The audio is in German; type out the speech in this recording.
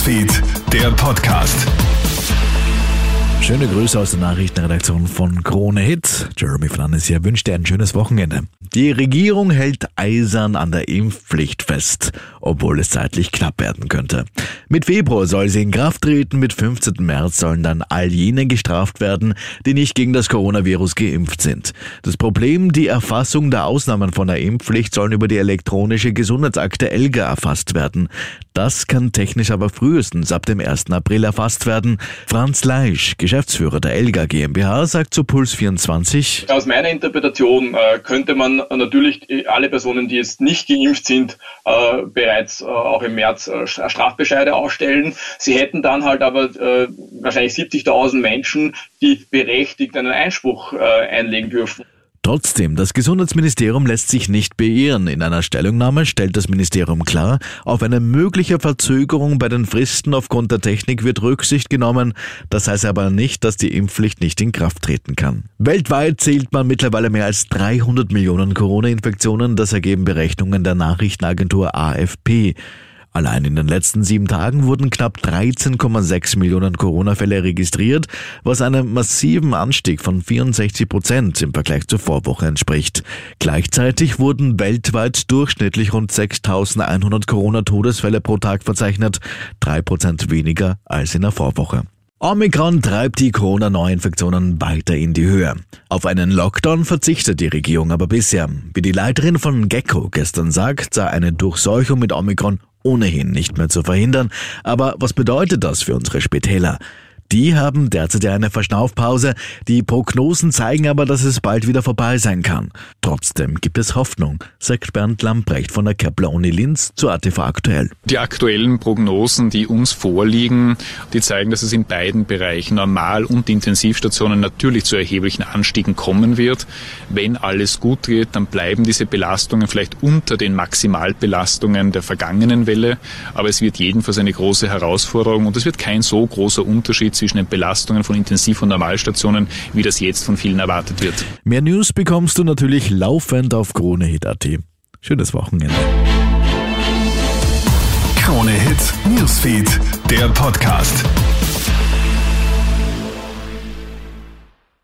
Newsfeed, der Podcast. Schöne Grüße aus der Nachrichtenredaktion von Krone Hit. Jeremy Fernandes hier wünscht dir ein schönes Wochenende. Die Regierung hält eisern an der Impfpflicht fest, obwohl es zeitlich knapp werden könnte. Mit Februar soll sie in Kraft treten, mit 15. März sollen dann all jene gestraft werden, die nicht gegen das Coronavirus geimpft sind. Das Problem, die Erfassung der Ausnahmen von der Impfpflicht sollen über die elektronische Gesundheitsakte ELGA erfasst werden. Das kann technisch aber frühestens ab dem 1. April erfasst werden. Franz Leisch, Geschäftsführer der ELGA GmbH, sagt zu Puls 24. Aus meiner Interpretation äh, könnte man natürlich alle Personen, die jetzt nicht geimpft sind, äh, bereits äh, auch im März äh, Strafbescheide ausstellen. Sie hätten dann halt aber äh, wahrscheinlich 70.000 Menschen, die berechtigt einen Einspruch äh, einlegen dürfen. Trotzdem, das Gesundheitsministerium lässt sich nicht beirren. In einer Stellungnahme stellt das Ministerium klar, auf eine mögliche Verzögerung bei den Fristen aufgrund der Technik wird Rücksicht genommen. Das heißt aber nicht, dass die Impfpflicht nicht in Kraft treten kann. Weltweit zählt man mittlerweile mehr als 300 Millionen Corona-Infektionen. Das ergeben Berechnungen der Nachrichtenagentur AFP. Allein in den letzten sieben Tagen wurden knapp 13,6 Millionen Corona-Fälle registriert, was einem massiven Anstieg von 64 Prozent im Vergleich zur Vorwoche entspricht. Gleichzeitig wurden weltweit durchschnittlich rund 6.100 Corona-Todesfälle pro Tag verzeichnet, drei Prozent weniger als in der Vorwoche. Omikron treibt die Corona-Neuinfektionen weiter in die Höhe. Auf einen Lockdown verzichtet die Regierung aber bisher. Wie die Leiterin von Gecko gestern sagt, sei eine Durchseuchung mit Omikron ohnehin nicht mehr zu verhindern. Aber was bedeutet das für unsere Spitäler? Die haben derzeit eine Verschnaufpause. Die Prognosen zeigen aber, dass es bald wieder vorbei sein kann. Trotzdem gibt es Hoffnung, sagt Bernd Lamprecht von der Kepler-Uni Linz zu ATV aktuell. Die aktuellen Prognosen, die uns vorliegen, die zeigen, dass es in beiden Bereichen Normal- und Intensivstationen natürlich zu erheblichen Anstiegen kommen wird. Wenn alles gut geht, dann bleiben diese Belastungen vielleicht unter den Maximalbelastungen der vergangenen Welle. Aber es wird jedenfalls eine große Herausforderung und es wird kein so großer Unterschied zwischen den Belastungen von Intensiv- und Normalstationen, wie das jetzt von vielen erwartet wird. Mehr News bekommst du natürlich laufend auf KroneHit.at. Schönes Wochenende. Krone Hit Newsfeed, der Podcast.